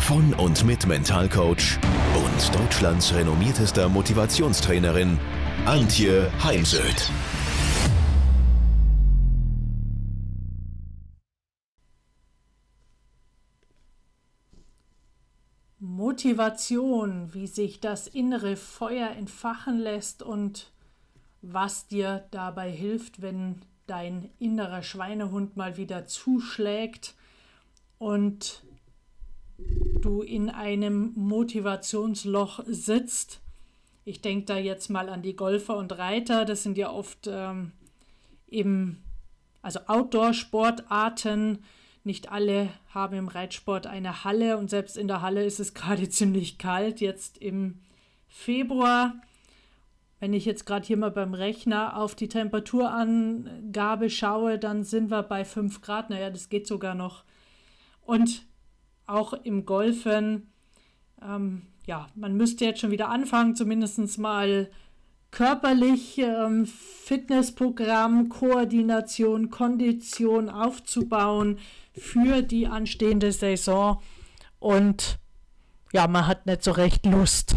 von und mit Mentalcoach und Deutschlands renommiertester Motivationstrainerin Antje Heimsöth. Motivation, wie sich das innere Feuer entfachen lässt und was dir dabei hilft, wenn dein innerer Schweinehund mal wieder zuschlägt und du in einem Motivationsloch sitzt. Ich denke da jetzt mal an die Golfer und Reiter, das sind ja oft ähm, eben, also Outdoor-Sportarten. Nicht alle haben im Reitsport eine Halle und selbst in der Halle ist es gerade ziemlich kalt. Jetzt im Februar, wenn ich jetzt gerade hier mal beim Rechner auf die Temperaturangabe schaue, dann sind wir bei 5 Grad. Naja, das geht sogar noch. Und auch im Golfen, ähm, ja, man müsste jetzt schon wieder anfangen, zumindest mal körperlich ähm, Fitnessprogramm, Koordination, Kondition aufzubauen für die anstehende Saison. Und ja, man hat nicht so recht Lust.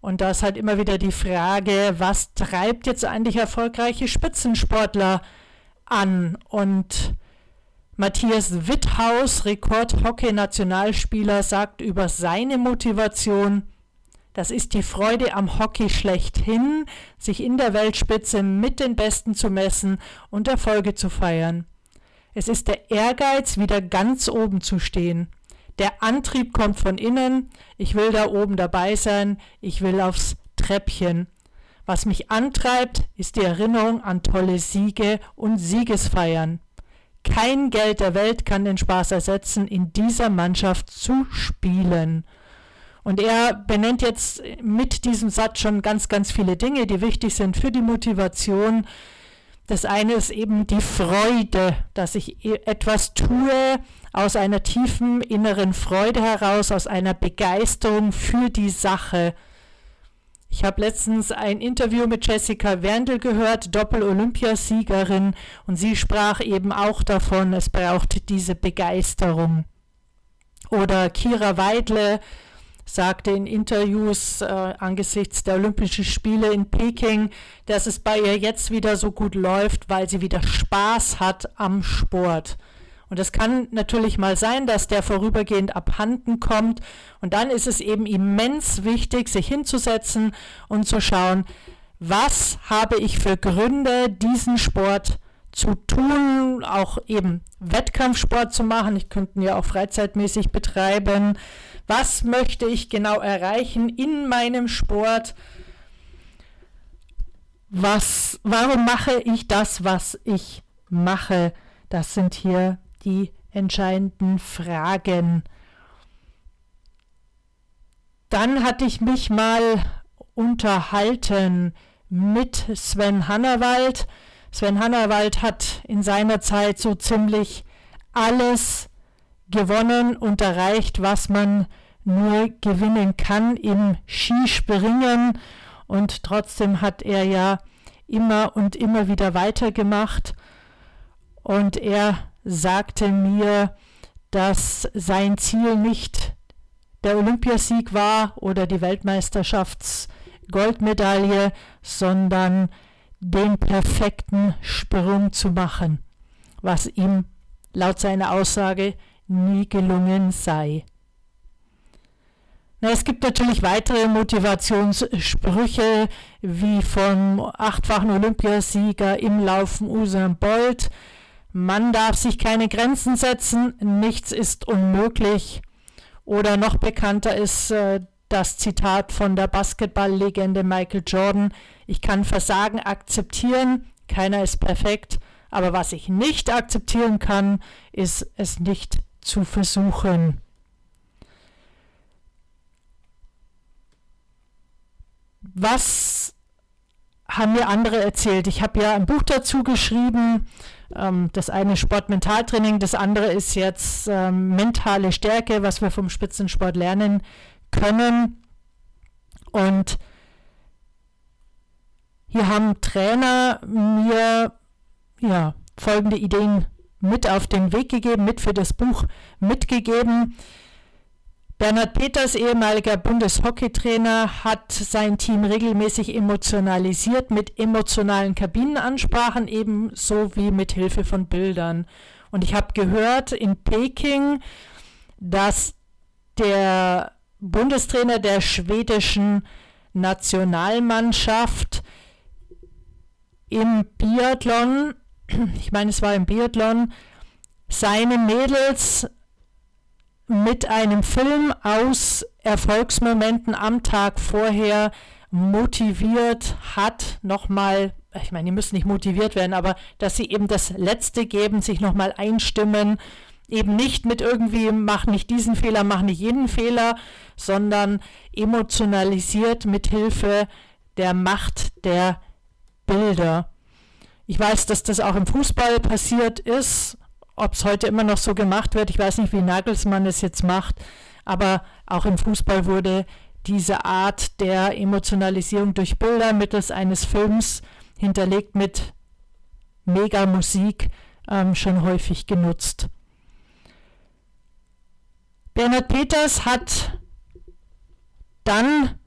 Und da ist halt immer wieder die Frage, was treibt jetzt eigentlich erfolgreiche Spitzensportler an? Und Matthias Witthaus, Rekord-Hockey-Nationalspieler, sagt über seine Motivation, das ist die Freude am Hockey schlechthin, sich in der Weltspitze mit den Besten zu messen und Erfolge zu feiern. Es ist der Ehrgeiz, wieder ganz oben zu stehen. Der Antrieb kommt von innen, ich will da oben dabei sein, ich will aufs Treppchen. Was mich antreibt, ist die Erinnerung an tolle Siege und Siegesfeiern. Kein Geld der Welt kann den Spaß ersetzen, in dieser Mannschaft zu spielen. Und er benennt jetzt mit diesem Satz schon ganz, ganz viele Dinge, die wichtig sind für die Motivation. Das eine ist eben die Freude, dass ich e-, etwas tue aus einer tiefen inneren Freude heraus, aus einer Begeisterung für die Sache. Ich habe letztens ein Interview mit Jessica Werndl gehört, Doppel-Olympiasiegerin, und sie sprach eben auch davon, es braucht diese Begeisterung. Oder Kira Weidle sagte in Interviews äh, angesichts der Olympischen Spiele in Peking, dass es bei ihr jetzt wieder so gut läuft, weil sie wieder Spaß hat am Sport. Und es kann natürlich mal sein, dass der vorübergehend abhanden kommt. Und dann ist es eben immens wichtig, sich hinzusetzen und zu schauen, was habe ich für Gründe, diesen Sport zu tun, auch eben Wettkampfsport zu machen. Ich könnte ihn ja auch freizeitmäßig betreiben. Was möchte ich genau erreichen in meinem Sport? Was, warum mache ich das, was ich mache? Das sind hier die entscheidenden Fragen. Dann hatte ich mich mal unterhalten mit Sven Hannawald. Sven Hannawald hat in seiner Zeit so ziemlich alles gewonnen und erreicht, was man nur gewinnen kann im Skispringen. Und trotzdem hat er ja immer und immer wieder weitergemacht. Und er sagte mir, dass sein Ziel nicht der Olympiasieg war oder die Weltmeisterschaftsgoldmedaille, sondern den perfekten Sprung zu machen, was ihm laut seiner Aussage nie gelungen sei. Na, es gibt natürlich weitere Motivationssprüche, wie vom achtfachen Olympiasieger im Laufen Usain Bolt, man darf sich keine Grenzen setzen, nichts ist unmöglich. Oder noch bekannter ist äh, das Zitat von der Basketballlegende Michael Jordan, ich kann Versagen akzeptieren, keiner ist perfekt, aber was ich nicht akzeptieren kann, ist es nicht zu versuchen. was haben mir andere erzählt? Ich habe ja ein Buch dazu geschrieben. Ähm, das eine Sport-Mentaltraining, das andere ist jetzt ähm, mentale Stärke, was wir vom Spitzensport lernen können. Und hier haben Trainer mir ja, folgende Ideen mit auf den Weg gegeben, mit für das Buch mitgegeben. Bernhard Peters, ehemaliger Bundeshockeytrainer, hat sein Team regelmäßig emotionalisiert mit emotionalen Kabinenansprachen, ebenso wie mit Hilfe von Bildern. Und ich habe gehört in Peking, dass der Bundestrainer der schwedischen Nationalmannschaft im Biathlon, ich meine es war im Biathlon, seine Mädels mit einem Film aus Erfolgsmomenten am Tag vorher motiviert hat, nochmal, ich meine, die müssen nicht motiviert werden, aber dass sie eben das Letzte geben, sich nochmal einstimmen, eben nicht mit irgendwie, mach nicht diesen Fehler, mach nicht jeden Fehler, sondern emotionalisiert mit Hilfe der Macht der Bilder. Ich weiß, dass das auch im Fußball passiert ist, ob es heute immer noch so gemacht wird, ich weiß nicht, wie Nagelsmann es jetzt macht, aber auch im Fußball wurde diese Art der Emotionalisierung durch Bilder mittels eines Films hinterlegt mit Mega-Musik ähm, schon häufig genutzt. Bernhard Peters hat dann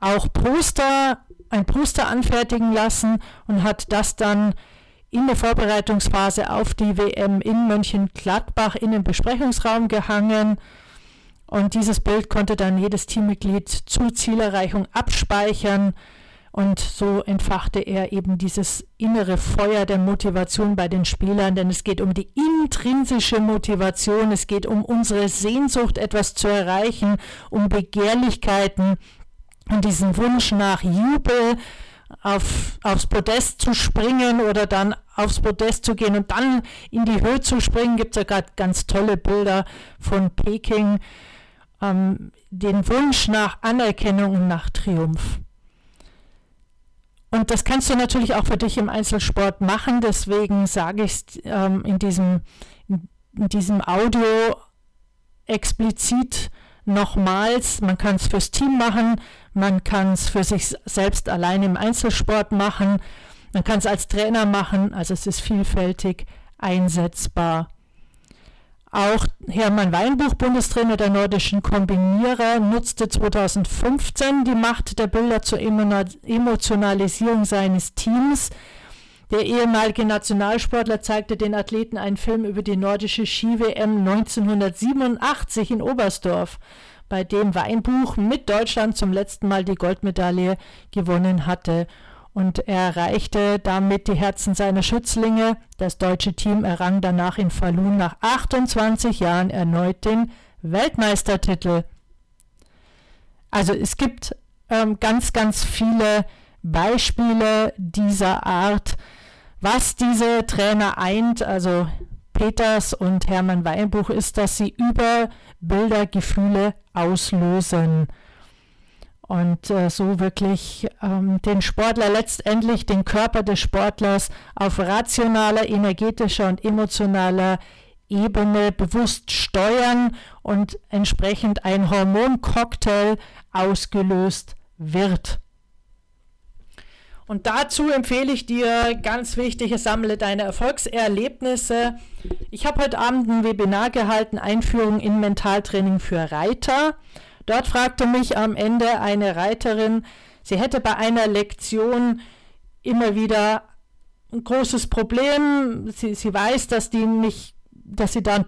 auch Poster, ein Poster anfertigen lassen und hat das dann in der Vorbereitungsphase auf die WM in Mönchengladbach in den Besprechungsraum gehangen. Und dieses Bild konnte dann jedes Teammitglied zur Zielerreichung abspeichern. Und so entfachte er eben dieses innere Feuer der Motivation bei den Spielern, denn es geht um die intrinsische Motivation, es geht um unsere Sehnsucht, etwas zu erreichen, um Begehrlichkeiten und diesen Wunsch nach Jubel, auf, aufs Podest zu springen oder dann aufs Podest zu gehen und dann in die Höhe zu springen. Gibt es ja gerade ganz tolle Bilder von Peking. Ähm, den Wunsch nach Anerkennung und nach Triumph. Und das kannst du natürlich auch für dich im Einzelsport machen. Deswegen sage ich es ähm, in, diesem, in diesem Audio explizit nochmals. Man kann es fürs Team machen, man kann es für sich selbst allein im Einzelsport machen, man kann es als Trainer machen, also es ist vielfältig einsetzbar. Auch Hermann Weinbuch, Bundestrainer der nordischen Kombinierer, nutzte 2015 die Macht der Bilder zur Emotionalisierung seines Teams. Der ehemalige Nationalsportler zeigte den Athleten einen Film über die nordische Ski-WM 1987 in Oberstdorf bei dem Weinbuch mit Deutschland zum letzten Mal die Goldmedaille gewonnen hatte. Und er erreichte damit die Herzen seiner Schützlinge. Das deutsche Team errang danach in Falun nach 28 Jahren erneut den Weltmeistertitel. Also es gibt ähm, ganz, ganz viele Beispiele dieser Art, was diese Trainer eint. Also Peters und Hermann Weinbuch ist, dass sie über Bilder Gefühle auslösen und äh, so wirklich ähm, den Sportler letztendlich, den Körper des Sportlers auf rationaler, energetischer und emotionaler Ebene bewusst steuern und entsprechend ein Hormoncocktail ausgelöst wird. Und dazu empfehle ich dir ganz wichtig, sammle deine Erfolgserlebnisse. Ich habe heute Abend ein Webinar gehalten, Einführung in Mentaltraining für Reiter. Dort fragte mich am Ende eine Reiterin, sie hätte bei einer Lektion immer wieder ein großes Problem. Sie, sie weiß, dass die nicht, dass sie da ein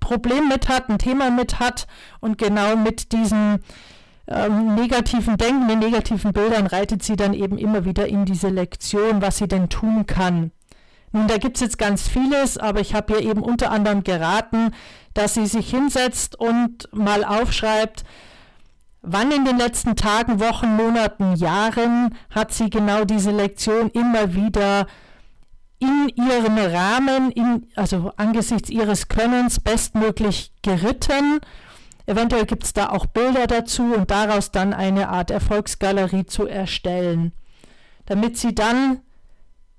Problem mit hat, ein Thema mit hat und genau mit diesem ähm, negativen Denken, den negativen Bildern reitet sie dann eben immer wieder in diese Lektion, was sie denn tun kann. Nun, da gibt es jetzt ganz vieles, aber ich habe ihr eben unter anderem geraten, dass sie sich hinsetzt und mal aufschreibt, wann in den letzten Tagen, Wochen, Monaten, Jahren hat sie genau diese Lektion immer wieder in ihrem Rahmen, in, also angesichts ihres Könnens bestmöglich geritten Eventuell gibt es da auch Bilder dazu und daraus dann eine Art Erfolgsgalerie zu erstellen, damit sie dann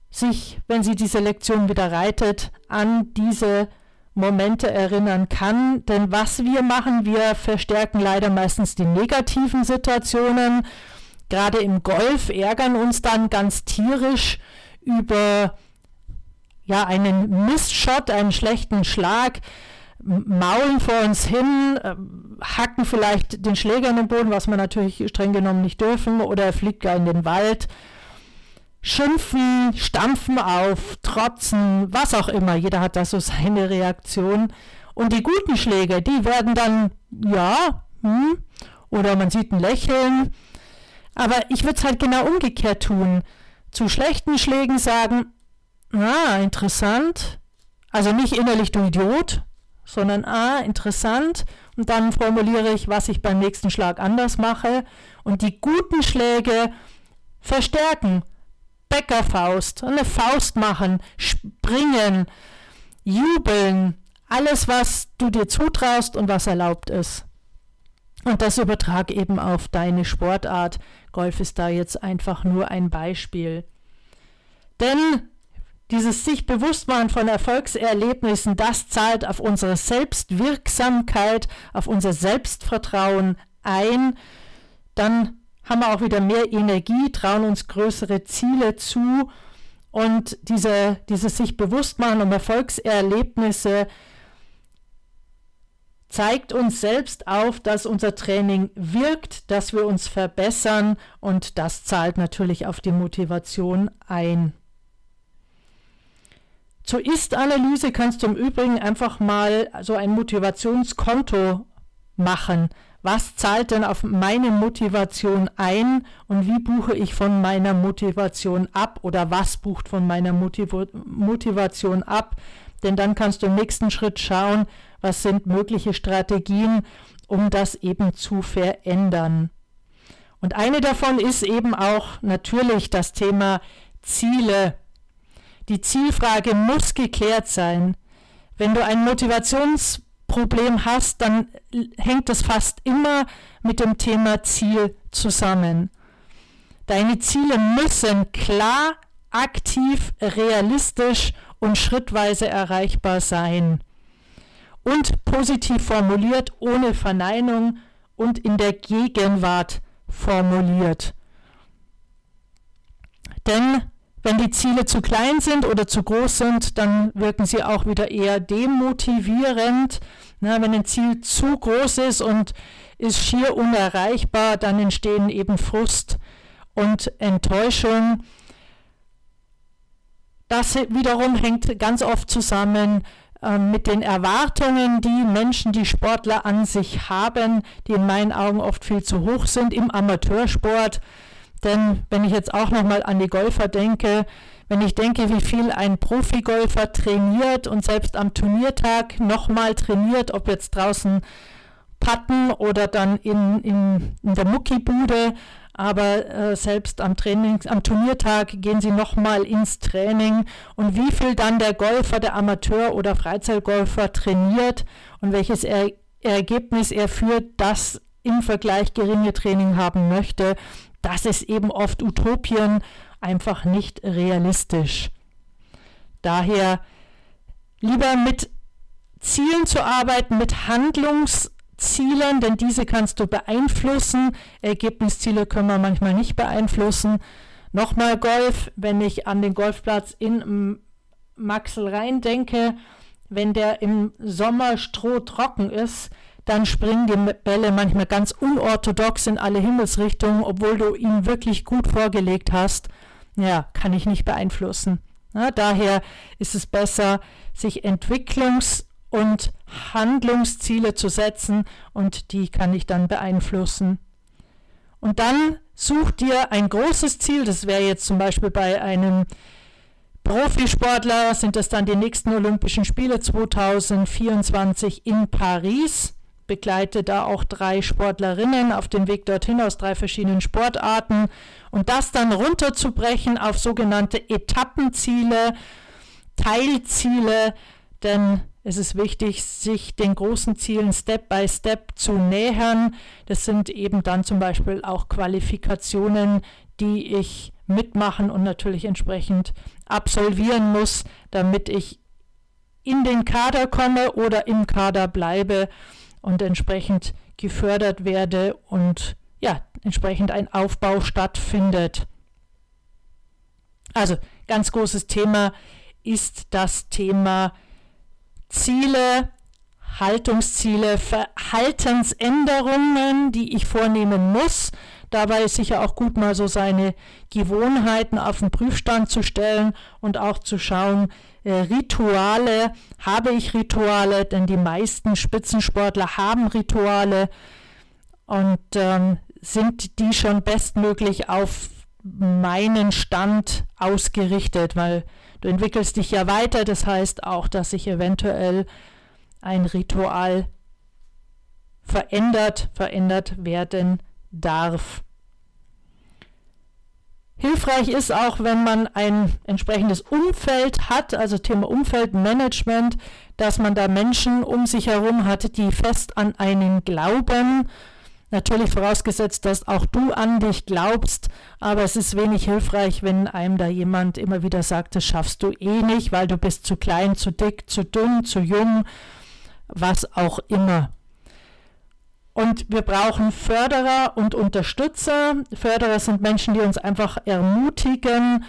sich, wenn sie diese Lektion wieder reitet, an diese Momente erinnern kann. Denn was wir machen, wir verstärken leider meistens die negativen Situationen. Gerade im Golf ärgern uns dann ganz tierisch über ja, einen Mistshot, einen schlechten Schlag, maulen vor uns hin, äh, hacken vielleicht den Schläger in den Boden, was wir natürlich streng genommen nicht dürfen, oder er fliegt gar in den Wald. Schimpfen, stampfen auf, trotzen, was auch immer. Jeder hat da so seine Reaktion. Und die guten Schläge, die werden dann, ja, hm, oder man sieht ein Lächeln. Aber ich würde es halt genau umgekehrt tun. Zu schlechten Schlägen sagen, ah, interessant. Also nicht innerlich du Idiot, sondern ah, interessant. Und dann formuliere ich, was ich beim nächsten Schlag anders mache. Und die guten Schläge verstärken. Bäckerfaust, eine Faust machen, springen, jubeln, alles, was du dir zutraust und was erlaubt ist. Und das übertrag eben auf deine Sportart. Golf ist da jetzt einfach nur ein Beispiel. Denn dieses sich bewusst machen von Erfolgserlebnissen, das zahlt auf unsere Selbstwirksamkeit, auf unser Selbstvertrauen ein. Dann haben wir auch wieder mehr Energie, trauen uns größere Ziele zu und diese, dieses sich bewusst machen um Erfolgserlebnisse zeigt uns selbst auf, dass unser Training wirkt, dass wir uns verbessern und das zahlt natürlich auf die Motivation ein. Zur Ist-Analyse kannst du im Übrigen einfach mal so ein Motivationskonto machen. Was zahlt denn auf meine Motivation ein und wie buche ich von meiner Motivation ab oder was bucht von meiner Motiv Motivation ab? Denn dann kannst du im nächsten Schritt schauen, was sind mögliche Strategien, um das eben zu verändern. Und eine davon ist eben auch natürlich das Thema Ziele die Zielfrage muss geklärt sein. Wenn du ein Motivationsproblem hast, dann hängt es fast immer mit dem Thema Ziel zusammen. Deine Ziele müssen klar, aktiv, realistisch und schrittweise erreichbar sein. Und positiv formuliert, ohne Verneinung und in der Gegenwart formuliert. Denn wenn die Ziele zu klein sind oder zu groß sind, dann wirken sie auch wieder eher demotivierend. Na, wenn ein Ziel zu groß ist und ist schier unerreichbar, dann entstehen eben Frust und Enttäuschung. Das wiederum hängt ganz oft zusammen äh, mit den Erwartungen, die Menschen, die Sportler an sich haben, die in meinen Augen oft viel zu hoch sind im Amateursport. Denn wenn ich jetzt auch nochmal an die Golfer denke, wenn ich denke, wie viel ein Profigolfer trainiert und selbst am Turniertag nochmal trainiert, ob jetzt draußen Patten oder dann in, in, in der Muckibude, aber äh, selbst am, Training, am Turniertag gehen sie nochmal ins Training. Und wie viel dann der Golfer, der Amateur- oder Freizeitgolfer trainiert und welches er Ergebnis er für das im Vergleich geringe Training haben möchte, das ist eben oft Utopien einfach nicht realistisch. Daher lieber mit Zielen zu arbeiten, mit Handlungszielen, denn diese kannst du beeinflussen. Ergebnisziele können wir manchmal nicht beeinflussen. Nochmal Golf, wenn ich an den Golfplatz in Maxel Rhein denke, wenn der im Sommer strohtrocken ist, dann springen die Bälle manchmal ganz unorthodox in alle Himmelsrichtungen, obwohl du ihn wirklich gut vorgelegt hast. Ja, kann ich nicht beeinflussen. Ja, daher ist es besser, sich Entwicklungs- und Handlungsziele zu setzen und die kann ich dann beeinflussen. Und dann such dir ein großes Ziel, das wäre jetzt zum Beispiel bei einem Profisportler, sind das dann die nächsten Olympischen Spiele 2024 in Paris begleite da auch drei Sportlerinnen auf dem Weg dorthin aus drei verschiedenen Sportarten. Und das dann runterzubrechen auf sogenannte Etappenziele, Teilziele, denn Es ist wichtig, sich den großen Zielen Step by Step zu nähern. Das sind eben dann zum Beispiel auch Qualifikationen, die ich mitmachen und natürlich entsprechend absolvieren muss, damit ich in den Kader komme oder im Kader bleibe und entsprechend gefördert werde und ja, entsprechend ein Aufbau stattfindet. Also ganz großes Thema ist das Thema Ziele, Haltungsziele, Verhaltensänderungen, die ich vornehmen muss. Dabei ist sicher auch gut, mal so seine Gewohnheiten auf den Prüfstand zu stellen und auch zu schauen, Rituale, habe ich Rituale, denn die meisten Spitzensportler haben Rituale. Und ähm, sind die schon bestmöglich auf meinen Stand ausgerichtet, weil du entwickelst dich ja weiter, das heißt auch, dass sich eventuell ein Ritual verändert, verändert werden darf. Hilfreich ist auch, wenn man ein entsprechendes Umfeld hat, also Thema Umfeldmanagement, dass man da Menschen um sich herum hat, die fest an einen glauben Natürlich vorausgesetzt, dass auch du an dich glaubst, aber es ist wenig hilfreich, wenn einem da jemand immer wieder sagt, das schaffst du eh nicht, weil du bist zu klein, zu dick, zu dünn, zu jung, was auch immer. Und wir brauchen Förderer und Unterstützer. Förderer sind Menschen, die uns einfach ermutigen,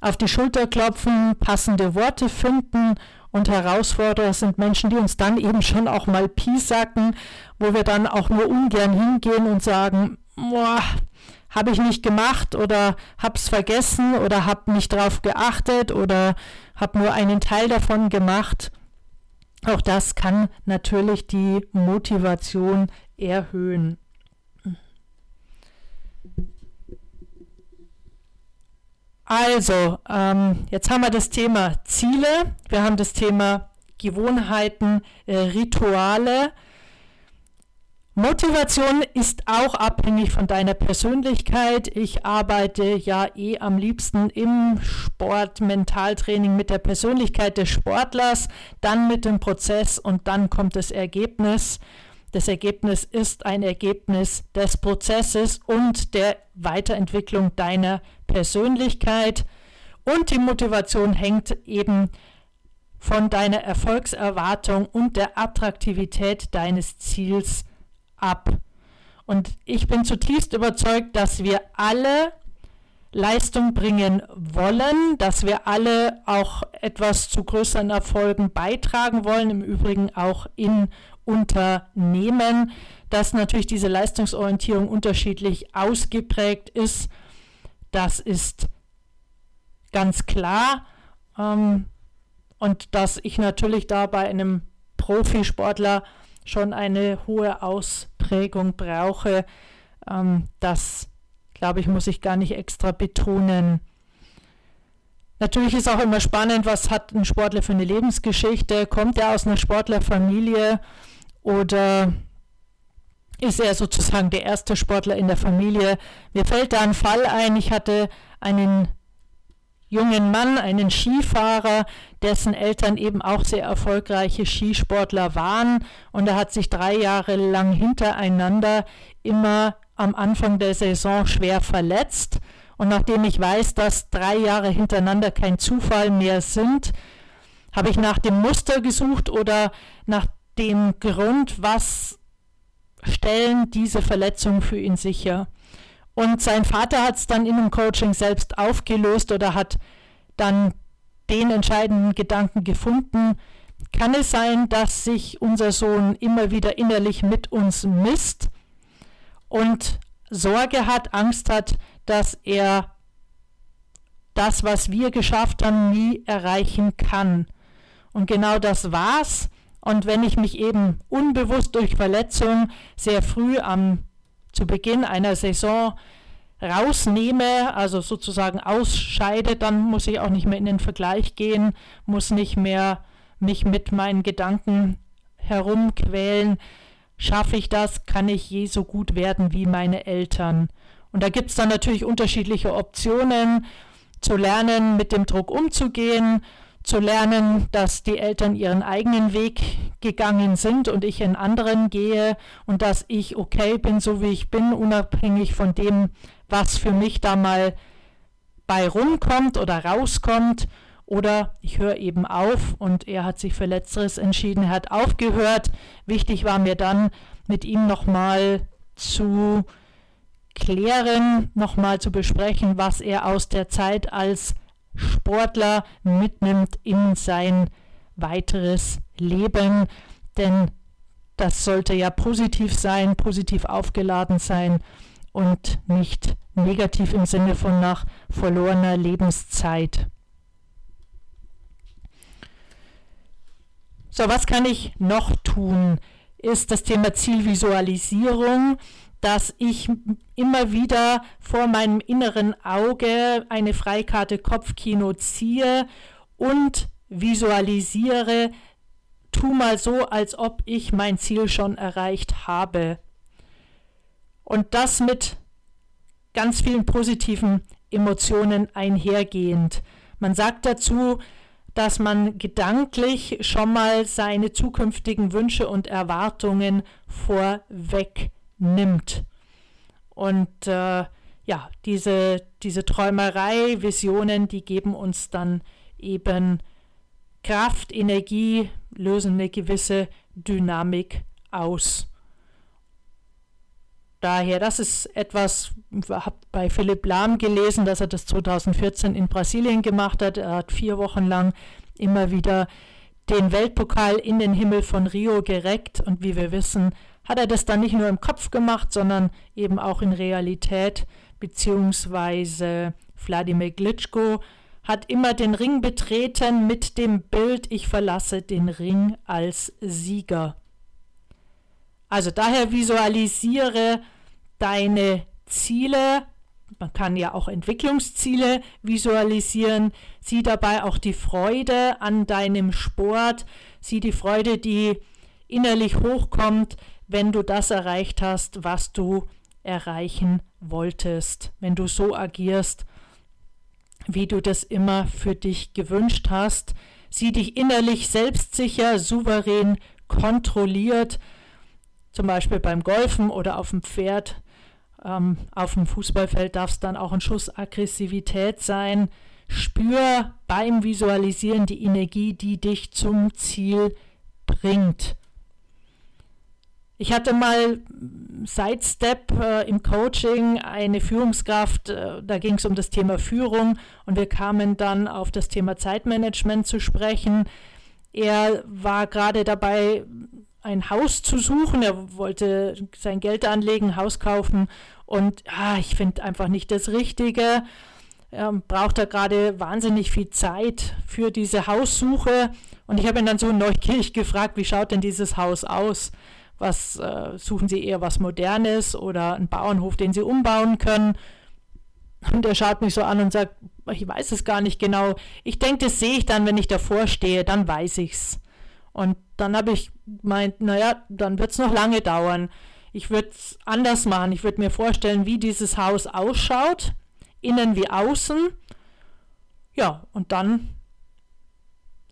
auf die Schulter klopfen, passende Worte finden und Herausforderer sind Menschen, die uns dann eben schon auch mal piesacken, wo wir dann auch nur ungern hingehen und sagen, habe ich nicht gemacht oder hab's vergessen oder hab nicht drauf geachtet oder hab nur einen Teil davon gemacht. Auch das kann natürlich die Motivation erhöhen. Also, ähm, jetzt haben wir das Thema Ziele, wir haben das Thema Gewohnheiten, äh, Rituale. Motivation ist auch abhängig von deiner Persönlichkeit. Ich arbeite ja eh am liebsten im Sport, Mentaltraining mit der Persönlichkeit des Sportlers, dann mit dem Prozess und dann kommt das Ergebnis. Das Ergebnis ist ein Ergebnis des Prozesses und der Weiterentwicklung deiner Persönlichkeit. Und die Motivation hängt eben von deiner Erfolgserwartung und der Attraktivität deines Ziels ab. Und ich bin zutiefst überzeugt, dass wir alle Leistung bringen wollen, dass wir alle auch etwas zu größeren Erfolgen beitragen wollen, im Übrigen auch in Unternehmen, dass natürlich diese Leistungsorientierung unterschiedlich ausgeprägt ist. Das ist ganz klar. Ähm, und dass ich natürlich da bei einem Profisportler schon eine hohe Ausprägung brauche, ähm, das glaube ich, muss ich gar nicht extra betonen. Natürlich ist auch immer spannend, was hat ein Sportler für eine Lebensgeschichte? Kommt er aus einer Sportlerfamilie? Oder ist er sozusagen der erste Sportler in der Familie? Mir fällt da ein Fall ein. Ich hatte einen jungen Mann, einen Skifahrer, dessen Eltern eben auch sehr erfolgreiche Skisportler waren. Und er hat sich drei Jahre lang hintereinander immer am Anfang der Saison schwer verletzt. Und nachdem ich weiß, dass drei Jahre hintereinander kein Zufall mehr sind, habe ich nach dem Muster gesucht oder nach dem Grund, was stellen diese Verletzungen für ihn sicher. Und sein Vater hat es dann in dem Coaching selbst aufgelöst oder hat dann den entscheidenden Gedanken gefunden. Kann es sein, dass sich unser Sohn immer wieder innerlich mit uns misst und Sorge hat, Angst hat, dass er das, was wir geschafft haben, nie erreichen kann? Und genau das war's. Und wenn ich mich eben unbewusst durch Verletzung sehr früh am, zu Beginn einer Saison rausnehme, also sozusagen ausscheide, dann muss ich auch nicht mehr in den Vergleich gehen, muss nicht mehr mich mit meinen Gedanken herumquälen. Schaffe ich das? Kann ich je so gut werden wie meine Eltern? Und da gibt es dann natürlich unterschiedliche Optionen, zu lernen, mit dem Druck umzugehen, zu lernen, dass die Eltern ihren eigenen Weg gegangen sind und ich einen anderen gehe und dass ich okay bin, so wie ich bin, unabhängig von dem, was für mich da mal bei rumkommt oder rauskommt. Oder ich höre eben auf und er hat sich für letzteres entschieden, er hat aufgehört. Wichtig war mir dann, mit ihm nochmal zu klären, nochmal zu besprechen, was er aus der Zeit als Sportler mitnimmt in sein weiteres Leben. Denn das sollte ja positiv sein, positiv aufgeladen sein und nicht negativ im Sinne von nach verlorener Lebenszeit. So, was kann ich noch tun? Ist das Thema Zielvisualisierung dass ich immer wieder vor meinem inneren Auge eine Freikarte Kopfkino ziehe und visualisiere, tu mal so, als ob ich mein Ziel schon erreicht habe. Und das mit ganz vielen positiven Emotionen einhergehend. Man sagt dazu, dass man gedanklich schon mal seine zukünftigen Wünsche und Erwartungen vorweg nimmt. Und äh, ja, diese, diese Träumerei, Visionen, die geben uns dann eben Kraft, Energie, lösen eine gewisse Dynamik aus. Daher, das ist etwas, habe bei Philipp Lahm gelesen, dass er das 2014 in Brasilien gemacht hat. Er hat vier Wochen lang immer wieder den Weltpokal in den Himmel von Rio gereckt und wie wir wissen, hat er das dann nicht nur im Kopf gemacht, sondern eben auch in Realität, beziehungsweise Wladimir Glitschko hat immer den Ring betreten mit dem Bild, ich verlasse den Ring als Sieger. Also daher visualisiere deine Ziele, man kann ja auch Entwicklungsziele visualisieren, sieh dabei auch die Freude an deinem Sport, sieh die Freude, die innerlich hochkommt, wenn du das erreicht hast, was du erreichen wolltest, wenn du so agierst, wie du das immer für dich gewünscht hast, sieh dich innerlich selbstsicher, souverän, kontrolliert, zum Beispiel beim Golfen oder auf dem Pferd, ähm, auf dem Fußballfeld darf es dann auch ein Schuss Aggressivität sein. Spür beim Visualisieren die Energie, die dich zum Ziel bringt. Ich hatte mal Sidestep äh, im Coaching eine Führungskraft, äh, da ging es um das Thema Führung und wir kamen dann auf das Thema Zeitmanagement zu sprechen. Er war gerade dabei, ein Haus zu suchen. Er wollte sein Geld anlegen, Haus kaufen und ah, ich finde einfach nicht das Richtige. Er braucht da gerade wahnsinnig viel Zeit für diese Haussuche und ich habe ihn dann so neugierig gefragt, wie schaut denn dieses Haus aus? Was äh, suchen Sie eher was Modernes oder einen Bauernhof, den Sie umbauen können? Und er schaut mich so an und sagt, ich weiß es gar nicht genau. Ich denke, das sehe ich dann, wenn ich davor stehe, dann weiß ich's. Und dann habe ich gemeint, naja, dann wird es noch lange dauern. Ich würde es anders machen. Ich würde mir vorstellen, wie dieses Haus ausschaut, innen wie außen. Ja, und dann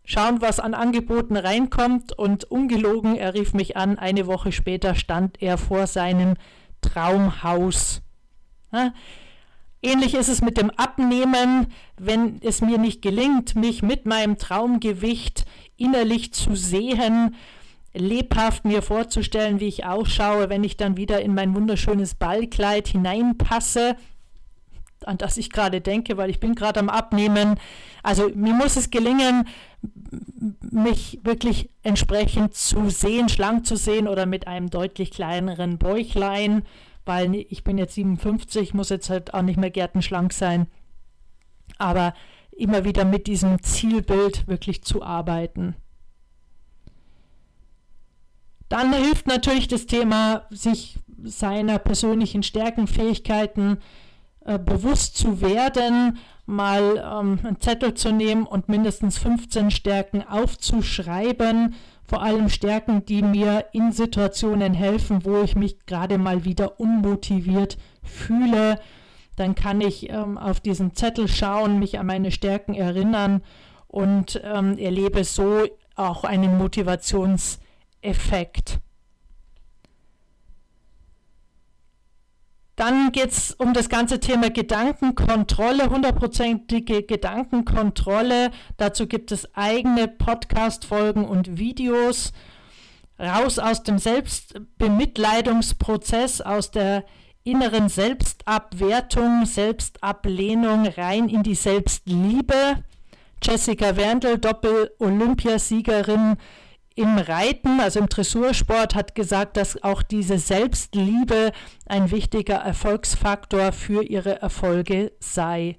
schauen, was an Angeboten reinkommt und ungelogen, er rief mich an, eine Woche später stand er vor seinem Traumhaus. Ja, ähnlich ist es mit dem Abnehmen, wenn es mir nicht gelingt, mich mit meinem Traumgewicht innerlich zu sehen, lebhaft mir vorzustellen, wie ich ausschaue, wenn ich dann wieder in mein wunderschönes Ballkleid hineinpasse, an das ich gerade denke, weil ich bin gerade am Abnehmen. Also mir muss es gelingen, mich wirklich entsprechend zu sehen, schlank zu sehen oder mit einem deutlich kleineren Bäuchlein, weil ich bin jetzt 57, muss jetzt halt auch nicht mehr gärtenschlank sein. Aber immer wieder mit diesem Zielbild wirklich zu arbeiten. Dann hilft natürlich das Thema, sich seiner persönlichen Stärken, Fähigkeiten äh, bewusst zu werden, mal ähm, einen Zettel zu nehmen und mindestens 15 Stärken aufzuschreiben, vor allem Stärken, die mir in Situationen helfen, wo ich mich gerade mal wieder unmotiviert fühle. Dann kann ich ähm, auf diesen Zettel schauen, mich an meine Stärken erinnern und ähm, erlebe so auch einen Motivationseffekt. Dann geht es um das ganze Thema Gedankenkontrolle, hundertprozentige Gedankenkontrolle. Dazu gibt es eigene Podcast-Folgen und Videos. Raus aus dem Selbstbemitleidungsprozess, aus der inneren Selbstabwertung, Selbstablehnung rein in die Selbstliebe. Jessica Wendel, Doppel-Olympiasiegerin im Reiten, also im Dressursport, hat gesagt, dass auch diese Selbstliebe ein wichtiger Erfolgsfaktor für ihre Erfolge sei.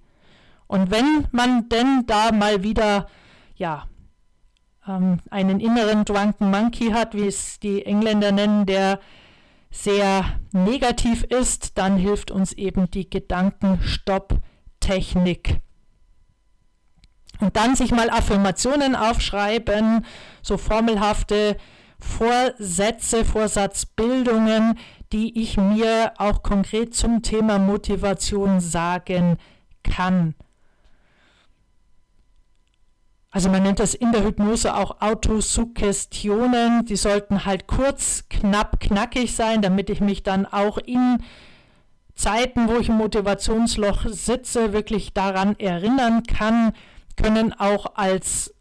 Und wenn man denn da mal wieder, ja, ähm, einen inneren Drunken Monkey hat, wie es die Engländer nennen, der sehr negativ ist, dann hilft uns eben die Gedankenstopp-Technik. Und dann sich mal Affirmationen aufschreiben, so formelhafte Vorsätze, Vorsatzbildungen, die ich mir auch konkret zum Thema Motivation sagen kann. Also man nennt das in der Hypnose auch Autosuggestionen. Die sollten halt kurz, knapp, knackig sein, damit ich mich dann auch in Zeiten, wo ich im Motivationsloch sitze, wirklich daran erinnern kann, können auch als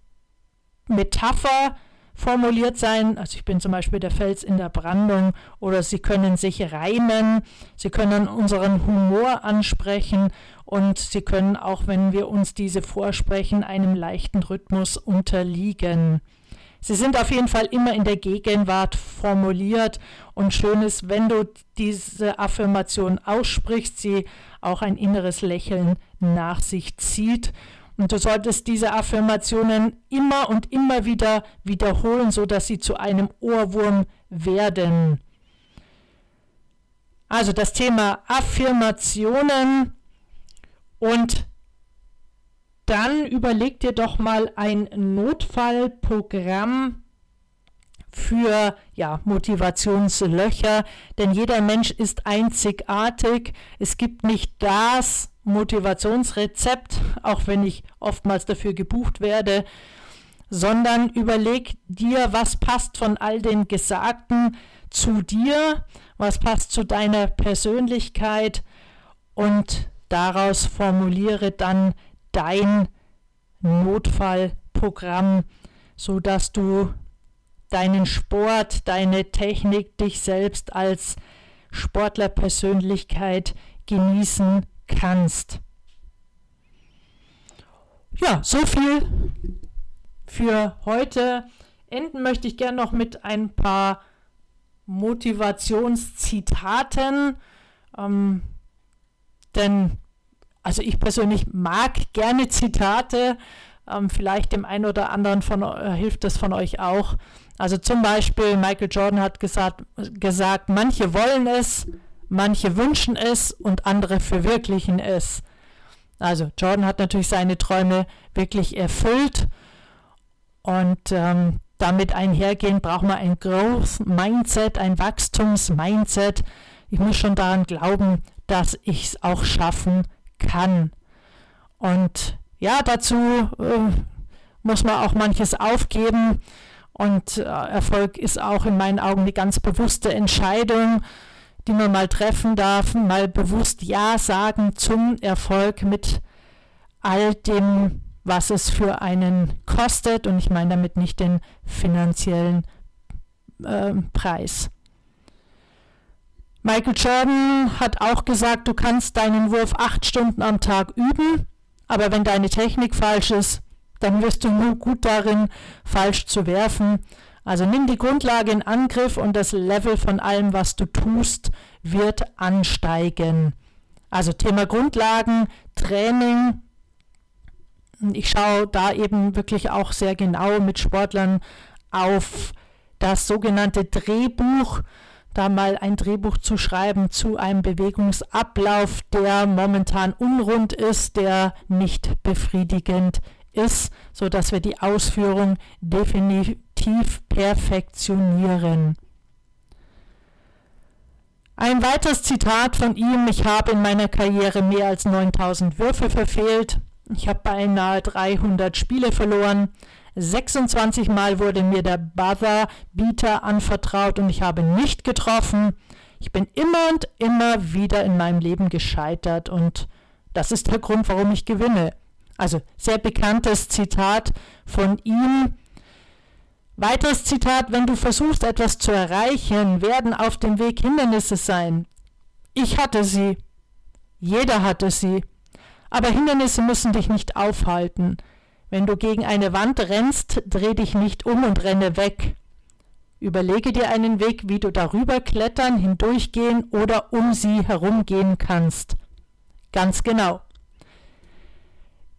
Metapher formuliert sein. Also ich bin zum Beispiel der Fels in der Brandung oder sie können sich reimen, sie können unseren Humor ansprechen und sie können auch, wenn wir uns diese vorsprechen, einem leichten Rhythmus unterliegen. Sie sind auf jeden Fall immer in der Gegenwart formuliert und schön ist, wenn du diese Affirmation aussprichst, sie auch ein inneres Lächeln nach sich zieht und du solltest diese Affirmationen immer und immer wieder wiederholen, sodass sie zu einem Ohrwurm werden. Also das Thema Affirmationen und dann überleg dir doch mal ein Notfallprogramm für ja, Motivationslöcher, denn jeder Mensch ist einzigartig. Es gibt nicht das Motivationsrezept, auch wenn ich oftmals dafür gebucht werde, sondern überleg dir, was passt von all den Gesagten zu dir, was passt zu deiner Persönlichkeit und daraus formuliere dann dein Notfallprogramm, sodass du deinen Sport, deine Technik, dich selbst als Sportlerpersönlichkeit genießen kannst. Ja, so viel für heute. Enden möchte ich gerne noch mit ein paar Motivationszitaten. Ähm, denn, also ich persönlich mag gerne Zitate. Ähm, vielleicht dem einen oder anderen von, äh, hilft das von euch auch. Also zum Beispiel Michael Jordan hat gesagt, gesagt, manche wollen es, manche wünschen es und andere verwirklichen es. Also Jordan hat natürlich seine Träume wirklich erfüllt und ähm, damit einhergehend braucht man ein Growth Mindset, ein Wachstums-Mindset. Ich muss schon daran glauben, dass ich es auch schaffen kann. Und ja, dazu äh, muss man auch manches aufgeben. Und äh, Erfolg ist auch in meinen Augen eine ganz bewusste Entscheidung, die man mal treffen darf, mal bewusst Ja sagen zum Erfolg mit all dem, was es für einen kostet. Und ich meine damit nicht den finanziellen äh, Preis. Michael Jordan hat auch gesagt, du kannst deinen Wurf acht Stunden am Tag üben, aber wenn deine Technik falsch ist, dann wirst du nur gut darin, falsch zu werfen. Also nimm die Grundlage in Angriff und das Level von allem, was du tust, wird ansteigen. Also Thema Grundlagen, Training. Ich schaue da eben wirklich auch sehr genau mit Sportlern auf das sogenannte Drehbuch, da mal ein Drehbuch zu schreiben zu einem Bewegungsablauf, der momentan unrund ist, der nicht befriedigend ist, sodass wir die Ausführung definitiv perfektionieren. Ein weiteres Zitat von ihm, ich habe in meiner Karriere mehr als 9000 Würfe verfehlt. Ich habe beinahe 300 Spiele verloren. 26 Mal wurde mir der Buzzer Beater anvertraut und ich habe nicht getroffen. Ich bin immer und immer wieder in meinem Leben gescheitert und das ist der Grund, warum ich gewinne. Also sehr bekanntes Zitat von ihm. Weiteres Zitat, wenn du versuchst etwas zu erreichen, werden auf dem Weg Hindernisse sein. Ich hatte sie. Jeder hatte sie. Aber Hindernisse müssen dich nicht aufhalten. Wenn du gegen eine Wand rennst, dreh dich nicht um und renne weg. Überlege dir einen Weg, wie du darüber klettern, hindurchgehen oder um sie herumgehen kannst. Ganz genau.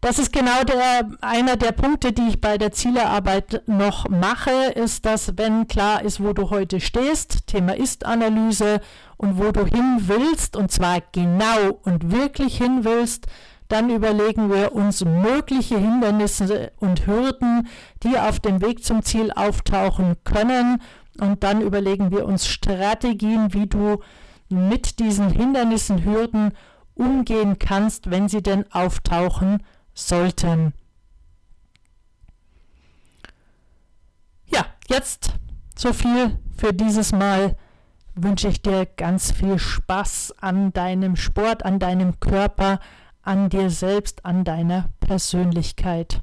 Das ist genau der, einer der Punkte, die ich bei der Zielearbeit noch mache, ist, dass wenn klar ist, wo du heute stehst, Thema Ist-Analyse und wo du hin willst, und zwar genau und wirklich hin willst, dann überlegen wir uns mögliche Hindernisse und Hürden, die auf dem Weg zum Ziel auftauchen können. Und dann überlegen wir uns Strategien, wie du mit diesen Hindernissen, Hürden umgehen kannst, wenn sie denn auftauchen sollten. Ja, jetzt so viel für dieses Mal. Wünsche ich dir ganz viel Spaß an deinem Sport, an deinem Körper, an dir selbst, an deiner Persönlichkeit.